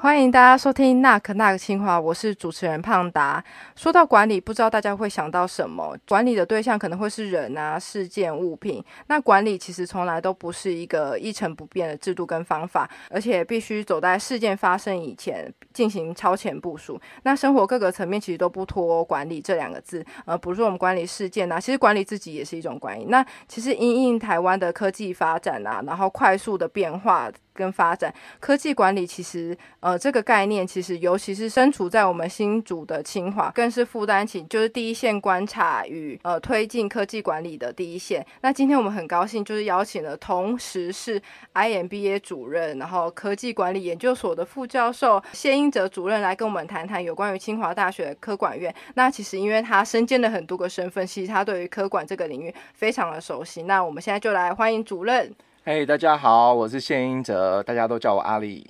欢迎大家收听《那可那个清华》，我是主持人胖达。说到管理，不知道大家会想到什么？管理的对象可能会是人啊、事件、物品。那管理其实从来都不是一个一成不变的制度跟方法，而且必须走在事件发生以前进行超前部署。那生活各个层面其实都不脱管理这两个字。呃，比如说我们管理事件啊，其实管理自己也是一种管理。那其实因应台湾的科技发展啊，然后快速的变化。跟发展科技管理，其实呃这个概念，其实尤其是身处在我们新竹的清华，更是负担起就是第一线观察与呃推进科技管理的第一线。那今天我们很高兴，就是邀请了同时是 IMBA 主任，然后科技管理研究所的副教授谢英哲主任来跟我们谈谈有关于清华大学科管院。那其实因为他身兼了很多个身份，其实他对于科管这个领域非常的熟悉。那我们现在就来欢迎主任。嘿，大家好，我是谢英哲，大家都叫我阿力。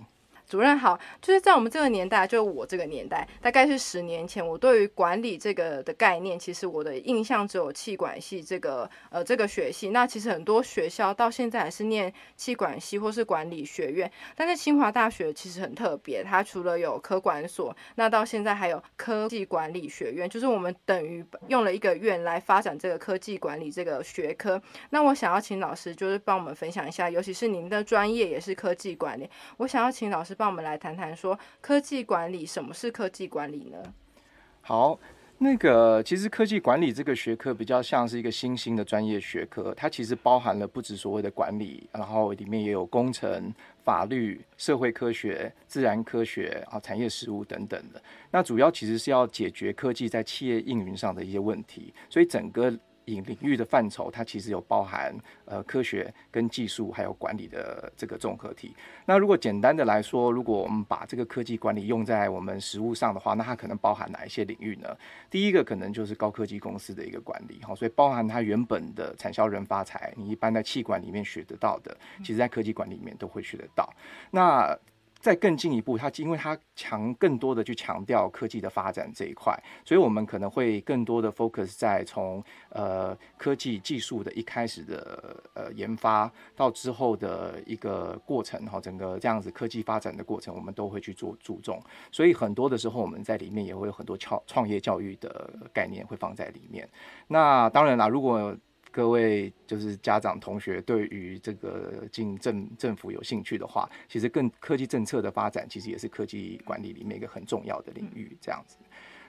主任好，就是在我们这个年代，就我这个年代，大概是十年前，我对于管理这个的概念，其实我的印象只有气管系这个呃这个学系。那其实很多学校到现在还是念气管系或是管理学院，但是清华大学其实很特别，它除了有科管所，那到现在还有科技管理学院，就是我们等于用了一个院来发展这个科技管理这个学科。那我想要请老师就是帮我们分享一下，尤其是您的专业也是科技管理，我想要请老师。帮我们来谈谈，说科技管理什么是科技管理呢？好，那个其实科技管理这个学科比较像是一个新兴的专业学科，它其实包含了不止所谓的管理，然后里面也有工程、法律、社会科学、自然科学啊、产业实务等等的。那主要其实是要解决科技在企业应用上的一些问题，所以整个。领领域的范畴，它其实有包含呃科学跟技术，还有管理的这个综合体。那如果简单的来说，如果我们把这个科技管理用在我们实务上的话，那它可能包含哪一些领域呢？第一个可能就是高科技公司的一个管理，哈，所以包含它原本的产销人发财，你一般在气管里面学得到的，其实在科技管里面都会学得到。那再更进一步，它因为它强更多的去强调科技的发展这一块，所以我们可能会更多的 focus 在从呃科技技术的一开始的呃研发到之后的一个过程哈，整个这样子科技发展的过程，我们都会去做注重。所以很多的时候，我们在里面也会有很多创创业教育的概念会放在里面。那当然啦，如果各位就是家长同学，对于这个进政政府有兴趣的话，其实更科技政策的发展，其实也是科技管理里面一个很重要的领域，这样子。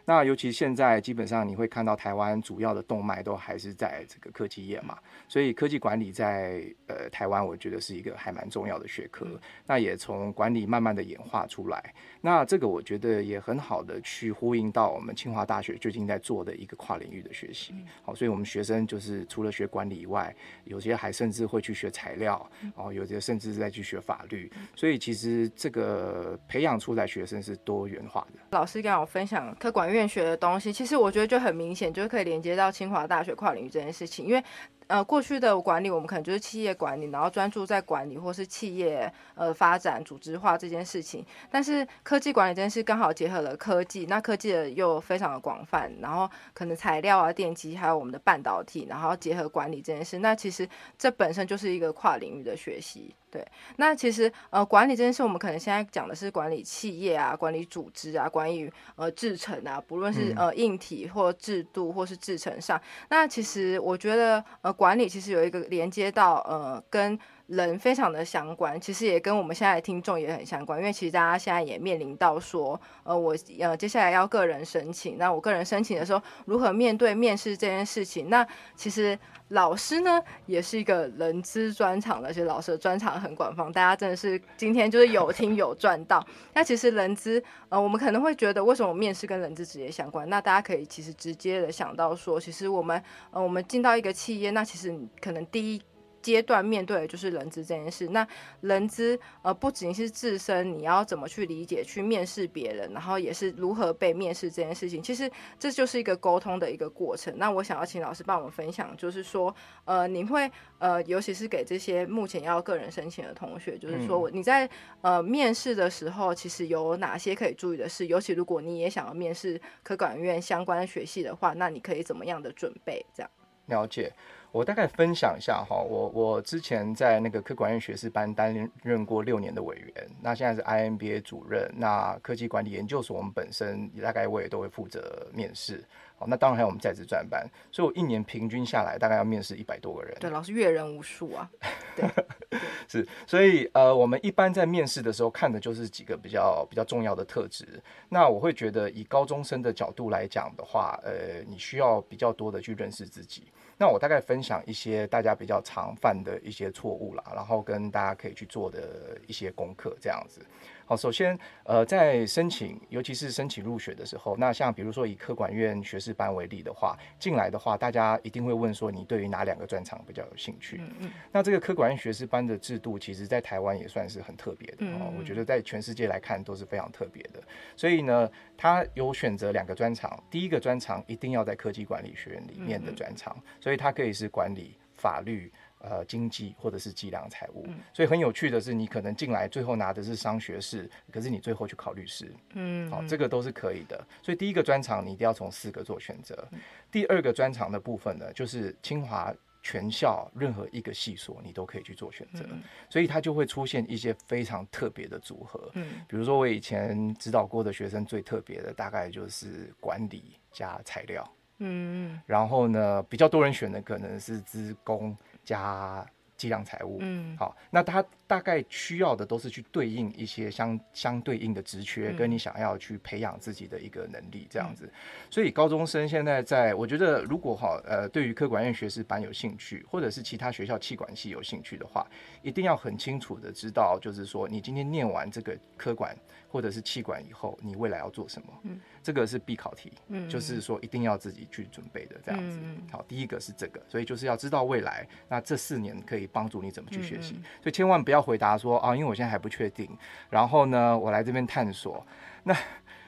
那尤其现在，基本上你会看到台湾主要的动脉都还是在这个科技业嘛，所以科技管理在呃台湾，我觉得是一个还蛮重要的学科。那也从管理慢慢的演化出来。那这个我觉得也很好的去呼应到我们清华大学最近在做的一个跨领域的学习。好，所以我们学生就是除了学管理以外，有些还甚至会去学材料，哦，有些甚至在去学法律。所以其实这个培养出来学生是多元化的。老师跟我分享科管院。学的东西，其实我觉得就很明显，就可以连接到清华大学跨领域这件事情，因为。呃，过去的管理我们可能就是企业管理，然后专注在管理或是企业呃发展组织化这件事情。但是科技管理这件事刚好结合了科技，那科技的又非常的广泛，然后可能材料啊、电机，还有我们的半导体，然后结合管理这件事，那其实这本身就是一个跨领域的学习。对，那其实呃管理这件事，我们可能现在讲的是管理企业啊、管理组织啊、关于呃制程啊，不论是呃硬体或制度或是制程上，那其实我觉得呃。管理其实有一个连接到呃跟人非常的相关，其实也跟我们现在的听众也很相关，因为其实大家现在也面临到说，呃我呃接下来要个人申请，那我个人申请的时候如何面对面试这件事情？那其实老师呢也是一个人资专场的，其实老师的专场很广泛，大家真的是今天就是有听有赚到。那其实人资呃我们可能会觉得为什么面试跟人资直接相关？那大家可以其实直接的想到说，其实我们呃我们进到一个企业，那其实可能第一阶段面对的就是人资这件事。那人资呃，不仅是自身你要怎么去理解、去面试别人，然后也是如何被面试这件事情。其实这就是一个沟通的一个过程。那我想要请老师帮我们分享，就是说呃，你会呃，尤其是给这些目前要个人申请的同学，就是说你在呃面试的时候，其实有哪些可以注意的事？尤其如果你也想要面试科管院相关学系的话，那你可以怎么样的准备？这样。了解。我大概分享一下哈，我我之前在那个科管院学士班担任过六年的委员，那现在是 IMBA 主任，那科技管理研究所我们本身大概我也都会负责面试。哦，那当然还有我们在职专班，所以我一年平均下来大概要面试一百多个人。对，老师阅人无数啊。对，是，所以呃，我们一般在面试的时候看的就是几个比较比较重要的特质。那我会觉得以高中生的角度来讲的话，呃，你需要比较多的去认识自己。那我大概分享一些大家比较常犯的一些错误啦，然后跟大家可以去做的一些功课这样子。好，首先，呃，在申请，尤其是申请入学的时候，那像比如说以科管院学士班为例的话，进来的话，大家一定会问说，你对于哪两个专长比较有兴趣？嗯嗯。那这个科管院学士班的制度，其实在台湾也算是很特别的哦。我觉得在全世界来看都是非常特别的。所以呢，他有选择两个专长，第一个专长一定要在科技管理学院里面的专长，所以它可以是管理、法律。呃，经济或者是计量财务，所以很有趣的是，你可能进来最后拿的是商学士，可是你最后去考律师，嗯，好，这个都是可以的。所以第一个专长你一定要从四个做选择。第二个专长的部分呢，就是清华全校任何一个系所你都可以去做选择，所以它就会出现一些非常特别的组合。嗯，比如说我以前指导过的学生最特别的大概就是管理加材料，嗯，然后呢比较多人选的可能是资工。加计量财务，嗯，好，那他大概需要的都是去对应一些相相对应的职缺，跟你想要去培养自己的一个能力这样子。所以高中生现在在，我觉得如果哈，呃，对于科管院学士班有兴趣，或者是其他学校气管系有兴趣的话，一定要很清楚的知道，就是说你今天念完这个科管或者是气管以后，你未来要做什么？嗯。这个是必考题，嗯，就是说一定要自己去准备的这样子。嗯好，第一个是这个，所以就是要知道未来，那这四年可以帮助你怎么去学习。所以千万不要回答说啊，因为我现在还不确定，然后呢，我来这边探索。那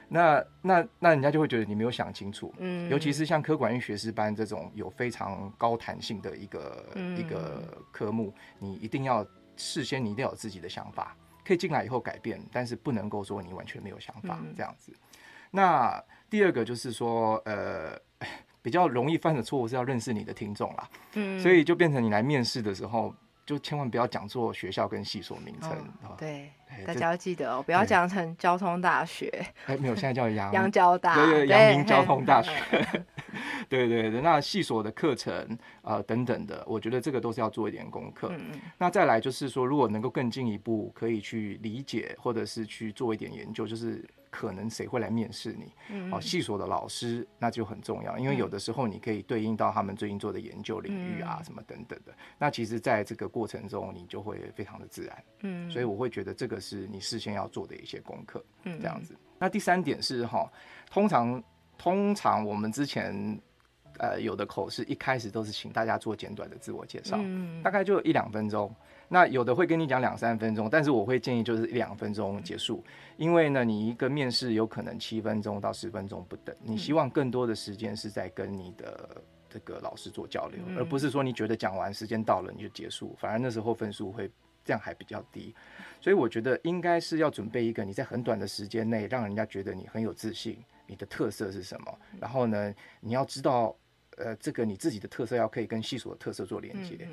那那那人家就会觉得你没有想清楚。嗯，尤其是像科管院学士班这种有非常高弹性的一个一个科目，你一定要事先你一定要有自己的想法，可以进来以后改变，但是不能够说你完全没有想法这样子。那第二个就是说，呃，比较容易犯的错误是要认识你的听众啦，嗯，所以就变成你来面试的时候，就千万不要讲错学校跟系所名称，对，大家要记得哦，不要讲成交通大学，哎，没有，现在叫阳阳交大，对对，阳明交通大学，对对对，那系所的课程啊等等的，我觉得这个都是要做一点功课，嗯嗯，那再来就是说，如果能够更进一步，可以去理解或者是去做一点研究，就是。可能谁会来面试你？嗯哦，系所的老师那就很重要，因为有的时候你可以对应到他们最近做的研究领域啊，什么等等的。那其实，在这个过程中，你就会非常的自然。嗯，所以我会觉得这个是你事先要做的一些功课。嗯，这样子。那第三点是哈，通常通常我们之前呃有的口试一开始都是请大家做简短的自我介绍，嗯。大概就一两分钟。那有的会跟你讲两三分钟，但是我会建议就是一两分钟结束，因为呢，你一个面试有可能七分钟到十分钟不等，你希望更多的时间是在跟你的这个老师做交流，而不是说你觉得讲完时间到了你就结束，反而那时候分数会这样还比较低，所以我觉得应该是要准备一个你在很短的时间内让人家觉得你很有自信，你的特色是什么，然后呢，你要知道，呃，这个你自己的特色要可以跟系所的特色做连接，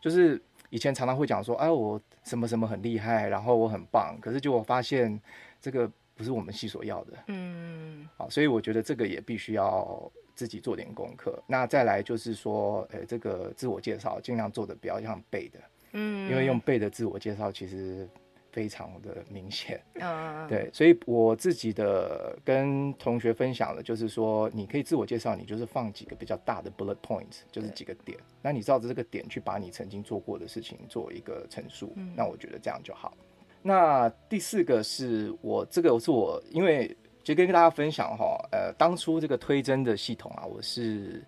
就是。以前常常会讲说，哎，我什么什么很厉害，然后我很棒，可是就我发现这个不是我们系所要的，嗯，好，所以我觉得这个也必须要自己做点功课。那再来就是说，呃，这个自我介绍尽量做的比较像背的，嗯，因为用背的自我介绍其实。非常的明显，嗯，对，所以我自己的跟同学分享的，就是说，你可以自我介绍，你就是放几个比较大的 bullet points，就是几个点，那你照着这个点去把你曾经做过的事情做一个陈述，那我觉得这样就好。那第四个是我这个是我，因为就跟跟大家分享哈，呃，当初这个推甄的系统啊，我是，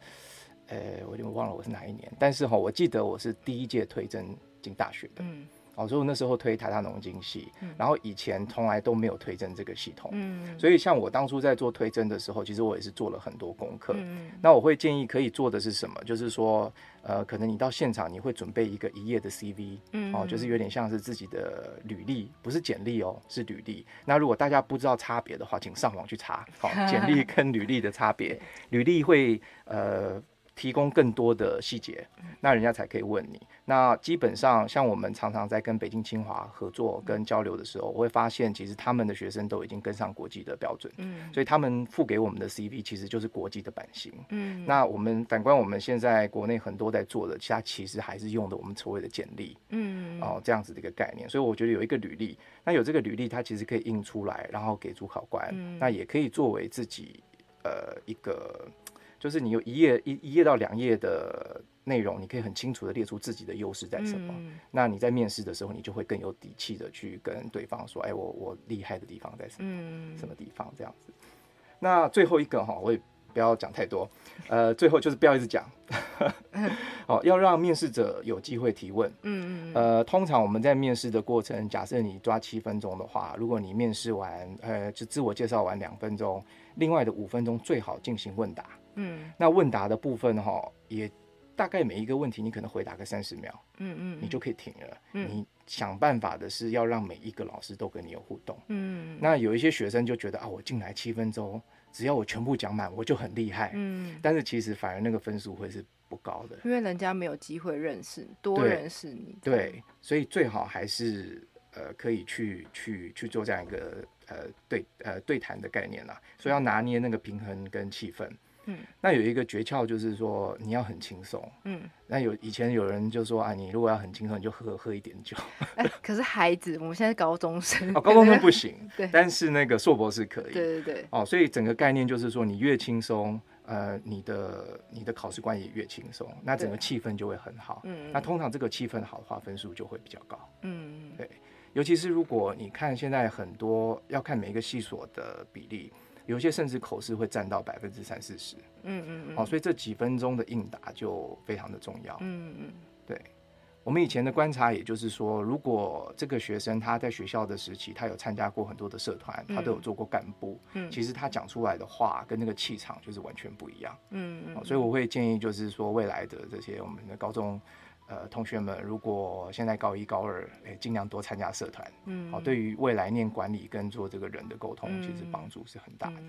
呃，我就忘了我是哪一年，但是哈，我记得我是第一届推甄进大学的，嗯。哦，所以我那时候推台大农经系，然后以前从来都没有推甄这个系统，嗯，所以像我当初在做推甄的时候，其实我也是做了很多功课。嗯，那我会建议可以做的是什么？就是说，呃，可能你到现场你会准备一个一页的 CV，嗯，哦，就是有点像是自己的履历，不是简历哦，是履历。那如果大家不知道差别的话，请上网去查，好，简历 跟履历的差别。履历会呃。提供更多的细节，那人家才可以问你。那基本上，像我们常常在跟北京清华合作跟交流的时候，我会发现，其实他们的学生都已经跟上国际的标准，嗯，所以他们付给我们的 CV 其实就是国际的版型，嗯。那我们反观我们现在国内很多在做的，其他其实还是用的我们所谓的简历，嗯，哦，这样子的一个概念。所以我觉得有一个履历，那有这个履历，它其实可以印出来，然后给主考官，那也可以作为自己呃一个，就是你有一页一一页到两页的。内容你可以很清楚的列出自己的优势在什么，那你在面试的时候，你就会更有底气的去跟对方说，哎，我我厉害的地方在什么，什么地方这样子。那最后一个哈，我也不要讲太多，呃，最后就是不要一直讲，哦，要让面试者有机会提问。嗯嗯。呃，通常我们在面试的过程，假设你抓七分钟的话，如果你面试完，呃，就自我介绍完两分钟，另外的五分钟最好进行问答。嗯。那问答的部分哈，也。大概每一个问题，你可能回答个三十秒，嗯嗯，你就可以停了。你想办法的是要让每一个老师都跟你有互动。嗯，那有一些学生就觉得啊，我进来七分钟，只要我全部讲满，我就很厉害。嗯，但是其实反而那个分数会是不高的，因为人家没有机会认识多认识你。对，所以最好还是呃可以去去去做这样一个呃对呃对谈的概念啦。所以要拿捏那个平衡跟气氛。嗯，那有一个诀窍就是说你要很轻松。嗯，那有以前有人就说啊，你如果要很轻松，你就喝喝一点酒。可是孩子，我们现在高中生哦，高中生不行。对，但是那个硕博士可以。对对对。哦，所以整个概念就是说，你越轻松，呃，你的你的考试官也越轻松，那整个气氛就会很好。嗯。那通常这个气氛好的话，分数就会比较高。嗯。对，尤其是如果你看现在很多要看每一个系所的比例。有些甚至口试会占到百分之三四十，嗯嗯嗯，好，所以这几分钟的应答就非常的重要，嗯嗯，对，我们以前的观察，也就是说，如果这个学生他在学校的时期，他有参加过很多的社团，他都有做过干部，嗯，其实他讲出来的话跟那个气场就是完全不一样，嗯嗯，所以我会建议就是说，未来的这些我们的高中。呃，同学们，如果现在高一、高二，哎，尽量多参加社团，嗯，好，对于未来念管理跟做这个人的沟通，其实帮助是很大的。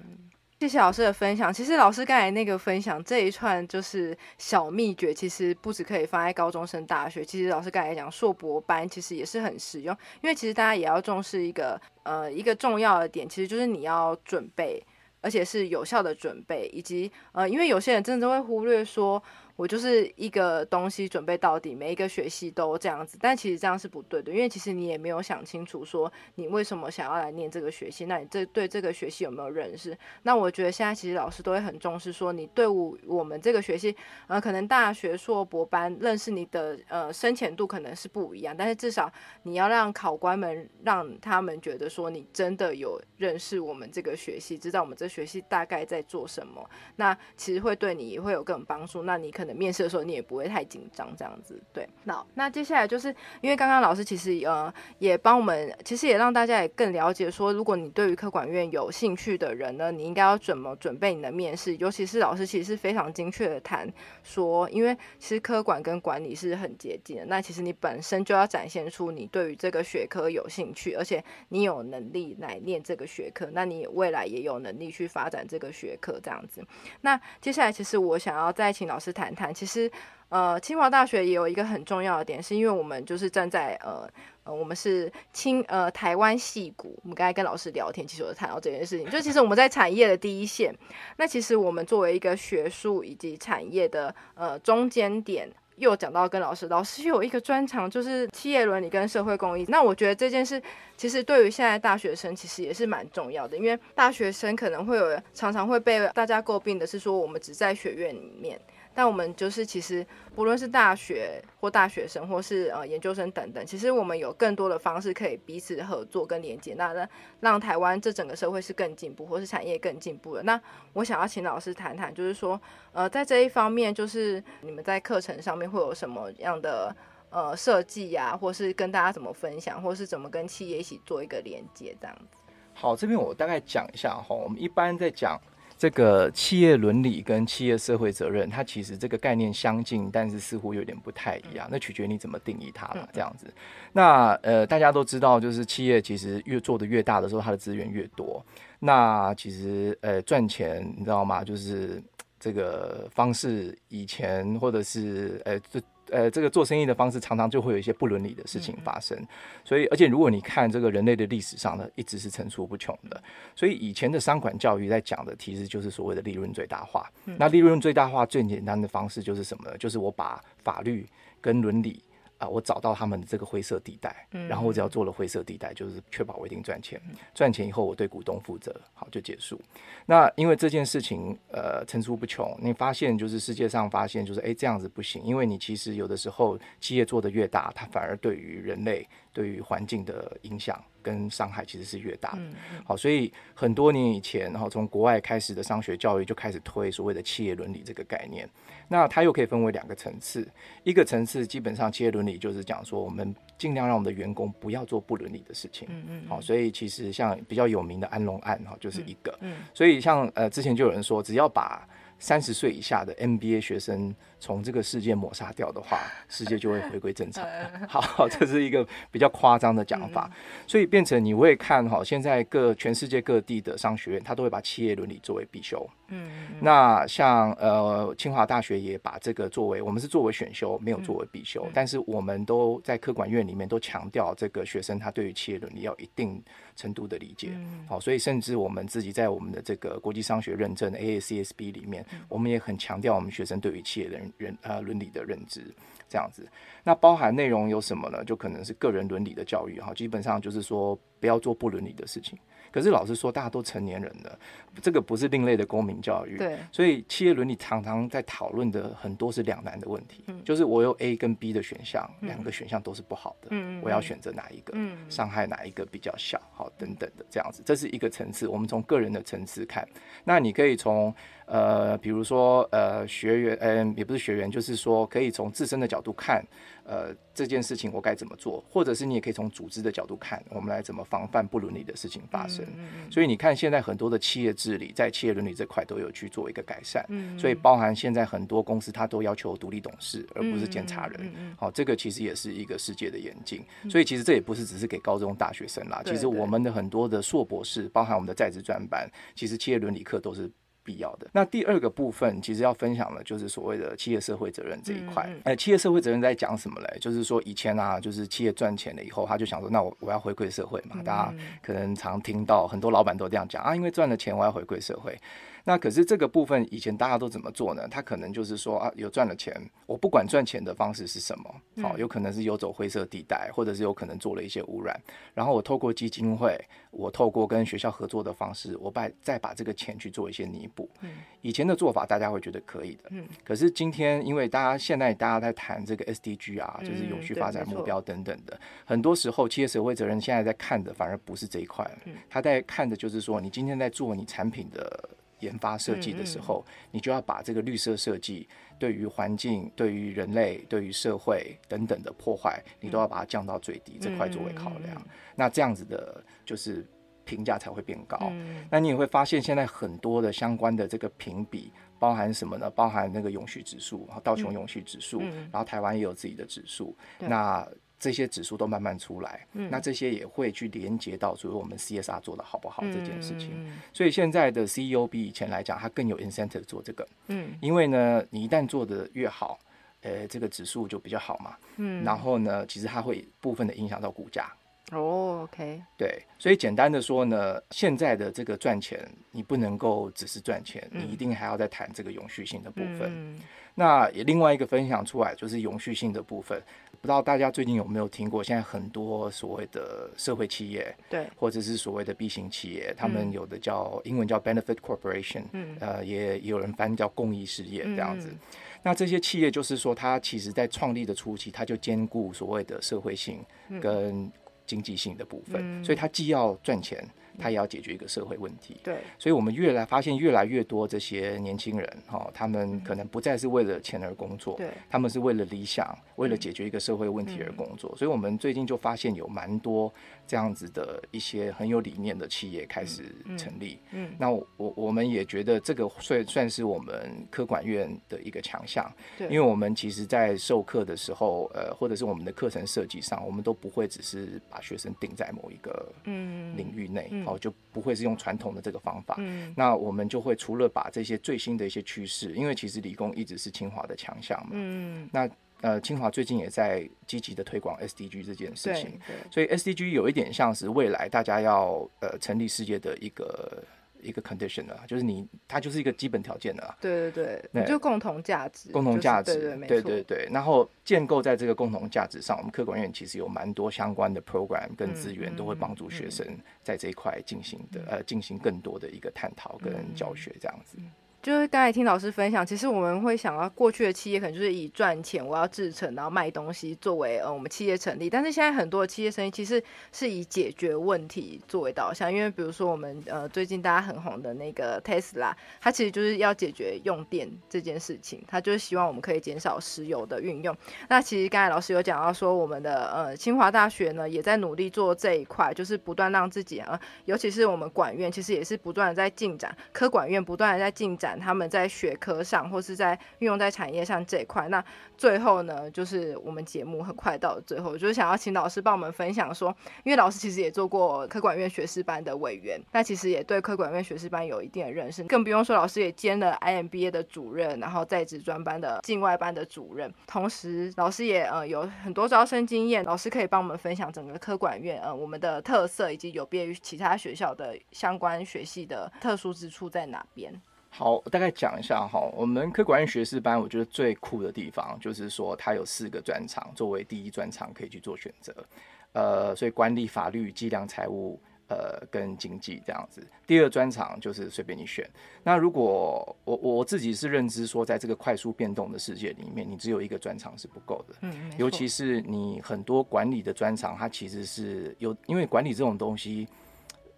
谢谢老师的分享。其实老师刚才那个分享这一串就是小秘诀，其实不止可以放在高中生、大学，其实老师刚才讲硕博班，其实也是很实用。因为其实大家也要重视一个呃一个重要的点，其实就是你要准备，而且是有效的准备，以及呃，因为有些人真的会忽略说。我就是一个东西准备到底，每一个学系都这样子，但其实这样是不对的，因为其实你也没有想清楚，说你为什么想要来念这个学系，那你这对这个学系有没有认识？那我觉得现在其实老师都会很重视，说你对我我们这个学系，呃，可能大学硕博班认识你的呃深浅度可能是不一样，但是至少你要让考官们让他们觉得说你真的有认识我们这个学系，知道我们这学系大概在做什么，那其实会对你也会有更帮助。那你可能。面试的时候你也不会太紧张，这样子对。那那接下来就是因为刚刚老师其实呃也帮我们，其实也让大家也更了解说，如果你对于科管院有兴趣的人呢，你应该要怎么准备你的面试。尤其是老师其实是非常精确的谈说，因为其实科管跟管理是很接近的。那其实你本身就要展现出你对于这个学科有兴趣，而且你有能力来念这个学科，那你未来也有能力去发展这个学科这样子。那接下来其实我想要再请老师谈。谈其实，呃，清华大学也有一个很重要的点，是因为我们就是站在呃呃，我们是清呃台湾戏骨。我们刚才跟老师聊天，其实我谈到这件事情，就其实我们在产业的第一线。那其实我们作为一个学术以及产业的呃中间点，又讲到跟老师，老师有一个专长就是企业伦理跟社会公益。那我觉得这件事其实对于现在大学生其实也是蛮重要的，因为大学生可能会有常常会被大家诟病的是说，我们只在学院里面。但我们就是，其实不论是大学或大学生，或是呃研究生等等，其实我们有更多的方式可以彼此合作跟连接，那让让台湾这整个社会是更进步，或是产业更进步的。那我想要请老师谈谈，就是说，呃，在这一方面，就是你们在课程上面会有什么样的呃设计呀，或是跟大家怎么分享，或是怎么跟企业一起做一个连接这样子。好，这边我大概讲一下哈，我们一般在讲。这个企业伦理跟企业社会责任，它其实这个概念相近，但是似乎有点不太一样。那取决你怎么定义它了。这样子，那呃，大家都知道，就是企业其实越做的越大的时候，它的资源越多。那其实呃，赚钱你知道吗？就是。这个方式以前或者是呃这。呃，这个做生意的方式常常就会有一些不伦理的事情发生，所以而且如果你看这个人类的历史上呢，一直是层出不穷的。所以以前的商管教育在讲的其实就是所谓的利润最大化。那利润最大化最简单的方式就是什么呢？就是我把法律跟伦理。啊，我找到他们的这个灰色地带，然后我只要做了灰色地带，就是确保我一定赚钱，赚钱以后我对股东负责，好就结束。那因为这件事情呃层出不穷，你发现就是世界上发现就是哎这样子不行，因为你其实有的时候企业做的越大，它反而对于人类对于环境的影响。跟伤害其实是越大的，好，所以很多年以前，然后从国外开始的商学教育就开始推所谓的企业伦理这个概念。那它又可以分为两个层次，一个层次基本上企业伦理就是讲说，我们尽量让我们的员工不要做不伦理的事情。嗯嗯。好，所以其实像比较有名的安龙案哈，就是一个。嗯。所以像呃之前就有人说，只要把三十岁以下的 MBA 学生从这个世界抹杀掉的话，世界就会回归正常。好，这是一个比较夸张的讲法，所以变成你会看哈，现在各全世界各地的商学院，他都会把企业伦理作为必修。嗯，那像呃清华大学也把这个作为，我们是作为选修，没有作为必修，但是我们都在科管院里面都强调这个学生他对于企业伦理要一定程度的理解。好，所以甚至我们自己在我们的这个国际商学认证 AACSB 里面，我们也很强调我们学生对于企业人呃伦理的认知。这样子，那包含内容有什么呢？就可能是个人伦理的教育哈，基本上就是说不要做不伦理的事情。可是老实说，大家都成年人了，这个不是另类的公民教育。对。所以企业伦理常常在讨论的很多是两难的问题，就是我有 A 跟 B 的选项，两个选项都是不好的，我要选择哪一个？伤害哪一个比较小？好，等等的这样子，这是一个层次。我们从个人的层次看，那你可以从。呃，比如说，呃，学员，嗯，也不是学员，就是说，可以从自身的角度看，呃，这件事情我该怎么做，或者是你也可以从组织的角度看，我们来怎么防范不伦理的事情发生。所以你看，现在很多的企业治理在企业伦理这块都有去做一个改善。所以包含现在很多公司，它都要求独立董事，而不是监察人。好，这个其实也是一个世界的演进。所以其实这也不是只是给高中大学生啦，其实我们的很多的硕博士，包含我们的在职专班，其实企业伦理课都是。必要的那第二个部分，其实要分享的，就是所谓的企业社会责任这一块。哎，企业社会责任在讲什么嘞？就是说以前啊，就是企业赚钱了以后，他就想说，那我我要回馈社会嘛。大家可能常听到很多老板都这样讲啊，因为赚了钱，我要回馈社会。那可是这个部分以前大家都怎么做呢？他可能就是说啊，有赚了钱，我不管赚钱的方式是什么，好，有可能是游走灰色地带，或者是有可能做了一些污染，然后我透过基金会，我透过跟学校合作的方式，我把再把这个钱去做一些弥补。以前的做法大家会觉得可以的，嗯，可是今天因为大家现在大家在谈这个 SDG 啊，就是永续发展目标等等的，很多时候企业社会责任现在在看的反而不是这一块，嗯，他在看的就是说你今天在做你产品的。研发设计的时候，你就要把这个绿色设计对于环境、对于人类、对于社会等等的破坏，你都要把它降到最低这块作为考量。那这样子的，就是评价才会变高。那你也会发现，现在很多的相关的这个评比，包含什么呢？包含那个永续指数，然后道琼永续指数，然后台湾也有自己的指数。那这些指数都慢慢出来，那这些也会去连接到，所以我们 CSR 做的好不好这件事情。所以现在的 CEO 比以前来讲，它更有 incentive 做这个。嗯，因为呢，你一旦做的越好，呃，这个指数就比较好嘛。嗯，然后呢，其实它会部分的影响到股价。哦，OK。对，所以简单的说呢，现在的这个赚钱，你不能够只是赚钱，你一定还要再谈这个永续性的部分。那也另外一个分享出来就是永续性的部分。不知道大家最近有没有听过？现在很多所谓的社会企业，对，或者是所谓的 B 型企业，他们有的叫英文叫 benefit corporation，嗯，呃，也有人翻叫公益事业这样子。那这些企业就是说，它其实在创立的初期，它就兼顾所谓的社会性跟经济性的部分，所以它既要赚钱。他也要解决一个社会问题，对，所以我们越来发现越来越多这些年轻人，哈，他们可能不再是为了钱而工作，对，他们是为了理想，为了解决一个社会问题而工作，所以我们最近就发现有蛮多这样子的一些很有理念的企业开始成立，嗯，那我我们也觉得这个算算是我们科管院的一个强项，对，因为我们其实在授课的时候，呃，或者是我们的课程设计上，我们都不会只是把学生定在某一个嗯领域内。好就不会是用传统的这个方法。嗯。那我们就会除了把这些最新的一些趋势，因为其实理工一直是清华的强项嘛。嗯，那呃，清华最近也在积极的推广 SDG 这件事情，对，所以 SDG 有一点像是未来大家要呃成立世界的一个一个 condition 啊，就是你它就是一个基本条件了啦。对对对，对就共同价值，共同就是价值，对对对对对。然后建构在这个共同价值上，我们客管院其实有蛮多相关的 program 跟资源，嗯都会帮助学生在这一块进行的、呃进行更多的一个探讨跟教学这样子。就是刚才听老师分享，其实我们会想到过去的企业可能就是以赚钱，我要制成，然后卖东西作为呃我们企业成立。但是现在很多的企业生意其实是以解决问题作为导向，因为比如说我们呃最近大家很红的那个 Tesla，它其实就是要解决用电这件事情，它就是希望我们可以减少石油的运用。那其实刚才老师有讲到说，我们的呃清华大学呢也在努力做这一块，就是不断让自己呃，尤其是我们管院，其实也是不断的在进展，科管院不断的在进展他们在学科上或是在运用在产业上这一块。那最后呢，就是我们节目很快到了最后，就是想要请老师帮我们分享说，因为老师其实也做过科管院学士班的委员，那其实也对科管院学士班有一定的认识，更不用说老师也兼了 IMBA 的主任，然后在职专班的境外班的主任，同时老师也呃有很多招生经验，老师可以帮我们分享整个科管院呃我们的特色以及有别于其他学校的相关学系的特殊之处在哪边？好，大概讲一下哈，我们科管院学士班，我觉得最酷的地方就是说，它有四个专长作为第一专长可以去做选择，呃，所以管理、法律、计量、财务。呃，跟经济这样子，第二专长就是随便你选。那如果我我自己是认知说，在这个快速变动的世界里面，你只有一个专长是不够的。嗯，尤其是你很多管理的专长，它其实是有，因为管理这种东西，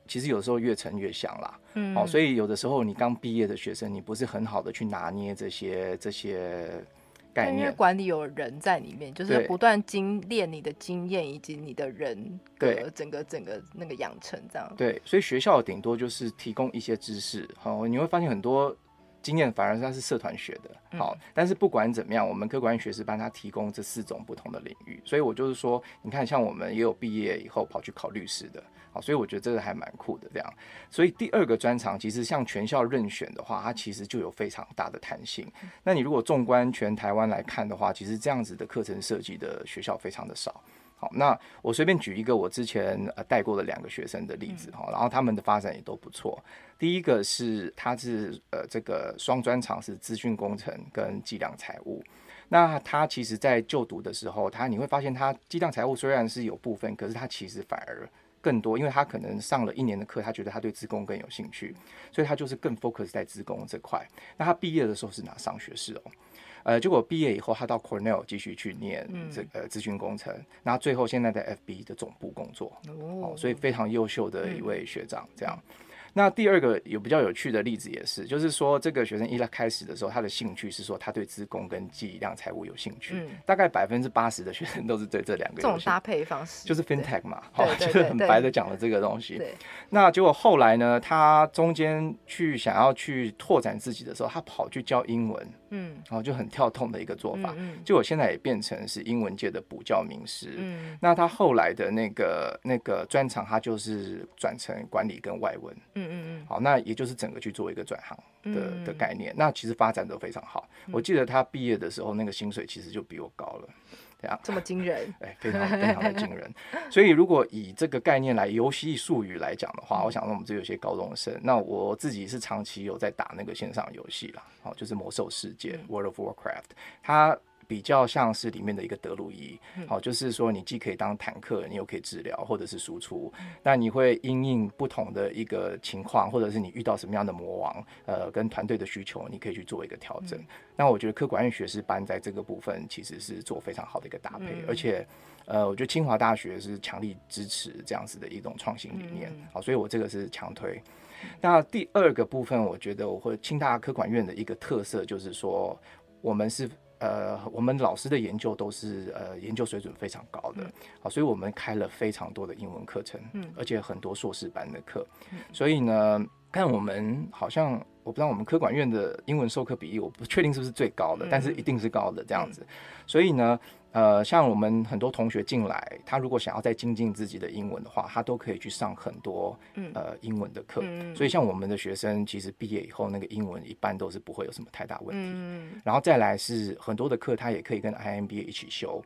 其实有时候越沉越香啦。嗯哦，所以有的时候你刚毕业的学生，你不是很好的去拿捏这些这些概念因为。管理有人在里面，就是不断精炼你的经验以及你的人对格，整个整个那个养成这样。对，所以学校顶多就是提供一些知识，好、你会发现很多经验反而是它是社团学的，好、但是不管怎么样，我们客管院学士班它提供这四种不同的领域，所以我就是说，你看像我们也有毕业以后跑去考律师的，好，所以我觉得这个还蛮酷的这样。所以第二个专长其实像全校任选的话，它其实就有非常大的弹性。那你如果纵观全台湾来看的话，其实这样子的课程设计的学校非常的少。好，那我随便举一个我之前呃带过的两个学生的例子哈，然后他们的发展也都不错。第一个是他是呃这个双专长是资讯工程跟计量财务。那他其实在就读的时候，他你会发现他计量财务虽然是有部分，可是他其实反而更多，因为他可能上了一年的课，他觉得他对自工更有兴趣，所以他就是更 focus 在自工这块。那他毕业的时候是拿商学士哦。呃，结果毕业以后，他到 Cornell 继续去念这个资讯工程，然后最后现在在 FB 的总部工作，哦，所以非常优秀的一位学长，这样。那第二个有比较有趣的例子也是，就是说这个学生一来开始的时候，他的兴趣是说他对资工跟计量财务有兴趣，嗯大概百分之八十的学生都是对这两个。这种搭配方式就是 FinTech 嘛，好，就是很白的讲了这个东西。那结果后来呢，他中间去想要去拓展自己的时候，他跑去教英文，嗯然后就很跳痛的一个做法。嗯结果现在也变成是英文界的补教名师。嗯那他后来的那个那个专长，他就是转成管理跟外文。嗯嗯嗯好，那也就是整个去做一个转行的嗯的概念。那其实发展都非常好。我记得他毕业的时候，那个薪水其实就比我高了。这样，这么惊人，哎，非常非常的惊人。所以如果以这个概念来游戏术语来讲的话，我想说我们这有些高中生，那我自己是长期有在打那个线上游戏啦，好，就是魔兽世界 （World of Warcraft），它。比较像是里面的一个德鲁伊，好，就是说你既可以当坦克，你又可以治疗或者是输出，那你会因应不同的一个情况，或者是你遇到什么样的魔王，呃，跟团队的需求，你可以去做一个调整。那我觉得科管院学士班在这个部分其实是做非常好的一个搭配，而且。呃，我觉得清华大学是强力支持这样子的一种创新理念，好，所以我这个是强推。那第二个部分，我觉得我会清大科管院的一个特色就是说，我们是呃，我们老师的研究都是呃研究水准非常高的，好，所以我们开了非常多的英文课程，嗯，而且很多硕士班的课，所以呢，看我们好像我不知道我们科管院的英文授课比例，我不确定是不是最高的，但是一定是高的这样子。所以呢，呃，像我们很多同学进来，他如果想要再精进自己的英文的话，他都可以去上很多呃英文的课。所以像我们的学生，其实毕业以后那个英文一般都是不会有什么太大问题。然后再来是很多的课，他也可以跟 IMBA 一起修。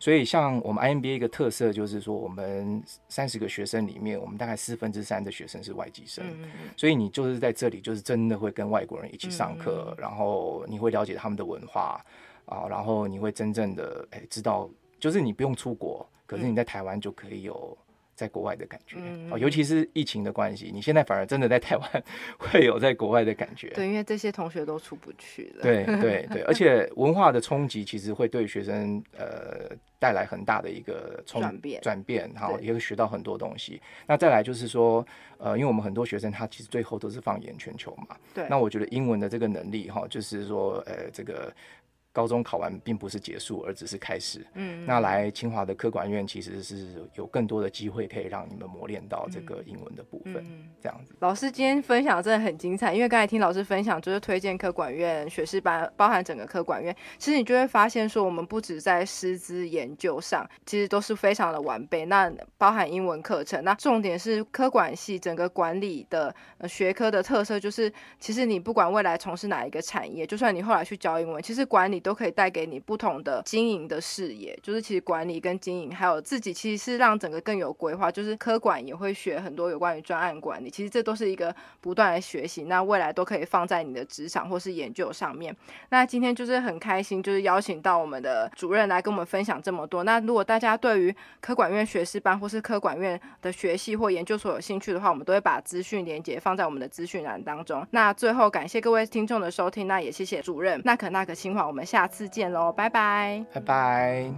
所以像我们 IMBA 一个特色就是说，我们三十个学生里面，我们大概四分之三的学生是外籍生。所以你就是在这里，就是真的会跟外国人一起上课，然后你会了解他们的文化。啊，然后你会真正的哎知道，就是你不用出国，可是你在台湾就可以有在国外的感觉哦，尤其是疫情的关系，你现在反而真的在台湾会有在国外的感觉。对，因为这些同学都出不去了。对对对，而且文化的冲击其实会对学生呃带来很大的一个转变，转变，然后也会学到很多东西。那再来就是说，呃，因为我们很多学生他其实最后都是放眼全球嘛，对。那我觉得英文的这个能力哈，就是说呃这个。高中考完并不是结束，而只是开始。嗯，那来清华的科管院其实是有更多的机会可以让你们磨练到这个英文的部分。嗯这样子，老师今天分享真的很精彩，因为刚才听老师分享就是推荐科管院学士班，包含整个科管院，其实你就会发现说，我们不止在师资研究上，其实都是非常的完备。那包含英文课程，那重点是科管系整个管理的学科的特色，就是其实你不管未来从事哪一个产业，就算你后来去教英文，其实管理。都可以带给你不同的经营的视野，就是其实管理跟经营，还有自己其实是让整个更有规划。就是科管也会学很多有关于专案管理，其实这都是一个不断的学习。那未来都可以放在你的职场或是研究上面。那今天就是很开心，就是邀请到我们的主任来跟我们分享这么多。那如果大家对于科管院学士班或是科管院的学系或研究所有兴趣的话，我们都会把资讯连接放在我们的资讯栏当中。那最后感谢各位听众的收听，那也谢谢主任。那可那可清华，我们。下次见喽，拜拜，拜拜。